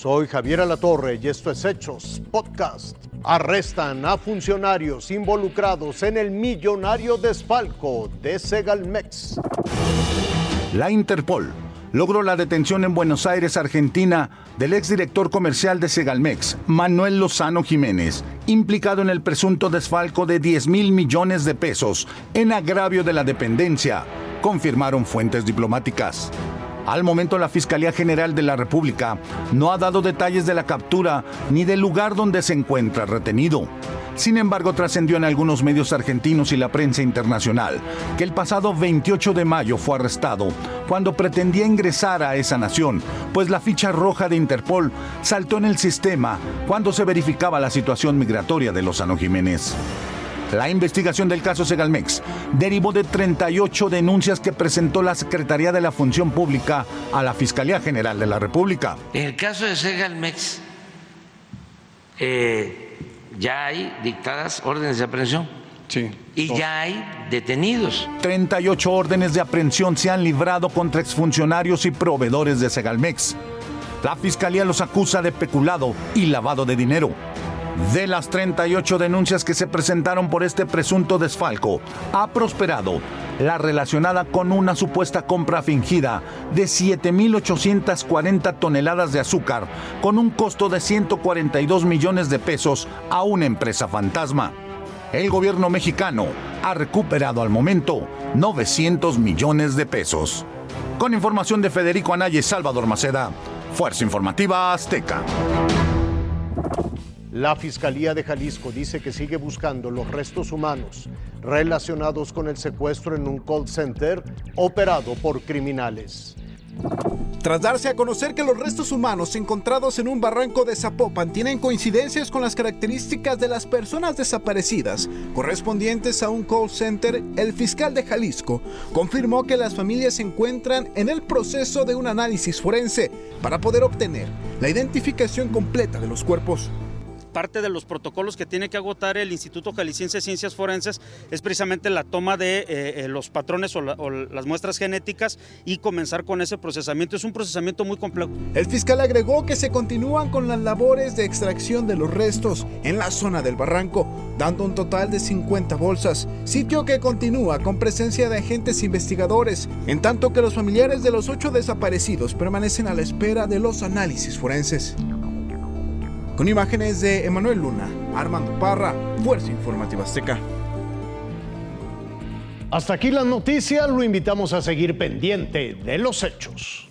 Soy Javier Alatorre y esto es Hechos Podcast. Arrestan a funcionarios involucrados en el millonario desfalco de Segalmex. La Interpol logró la detención en Buenos Aires, Argentina, del exdirector comercial de Segalmex, Manuel Lozano Jiménez, implicado en el presunto desfalco de 10 mil millones de pesos en agravio de la dependencia, confirmaron fuentes diplomáticas. Al momento la Fiscalía General de la República no ha dado detalles de la captura ni del lugar donde se encuentra retenido. Sin embargo, trascendió en algunos medios argentinos y la prensa internacional que el pasado 28 de mayo fue arrestado cuando pretendía ingresar a esa nación, pues la ficha roja de Interpol saltó en el sistema cuando se verificaba la situación migratoria de Lozano Jiménez. La investigación del caso Segalmex derivó de 38 denuncias que presentó la Secretaría de la Función Pública a la Fiscalía General de la República. En el caso de Segalmex, eh, ya hay dictadas órdenes de aprehensión. Sí. Y ya hay detenidos. 38 órdenes de aprehensión se han librado contra exfuncionarios y proveedores de Segalmex. La Fiscalía los acusa de peculado y lavado de dinero. De las 38 denuncias que se presentaron por este presunto desfalco, ha prosperado la relacionada con una supuesta compra fingida de 7.840 toneladas de azúcar con un costo de 142 millones de pesos a una empresa fantasma. El gobierno mexicano ha recuperado al momento 900 millones de pesos. Con información de Federico Anaya y Salvador Maceda, Fuerza Informativa Azteca. La Fiscalía de Jalisco dice que sigue buscando los restos humanos relacionados con el secuestro en un call center operado por criminales. Tras darse a conocer que los restos humanos encontrados en un barranco de Zapopan tienen coincidencias con las características de las personas desaparecidas correspondientes a un call center, el fiscal de Jalisco confirmó que las familias se encuentran en el proceso de un análisis forense para poder obtener la identificación completa de los cuerpos parte de los protocolos que tiene que agotar el Instituto Jalisciense de Ciencias Forenses es precisamente la toma de eh, los patrones o, o, las muestras genéticas y comenzar con ese procesamiento. Es un procesamiento muy complejo. El fiscal agregó que se continúan con las labores de extracción de los restos en la zona del barranco, dando un total de 50 bolsas, sitio que continúa con presencia de agentes investigadores, en tanto que los familiares de los ocho desaparecidos permanecen a la espera de los análisis forenses. Con imágenes de Emanuel Luna, Armando Parra, Fuerza Informativa Azteca. Hasta aquí las noticias, lo invitamos a seguir pendiente de los hechos.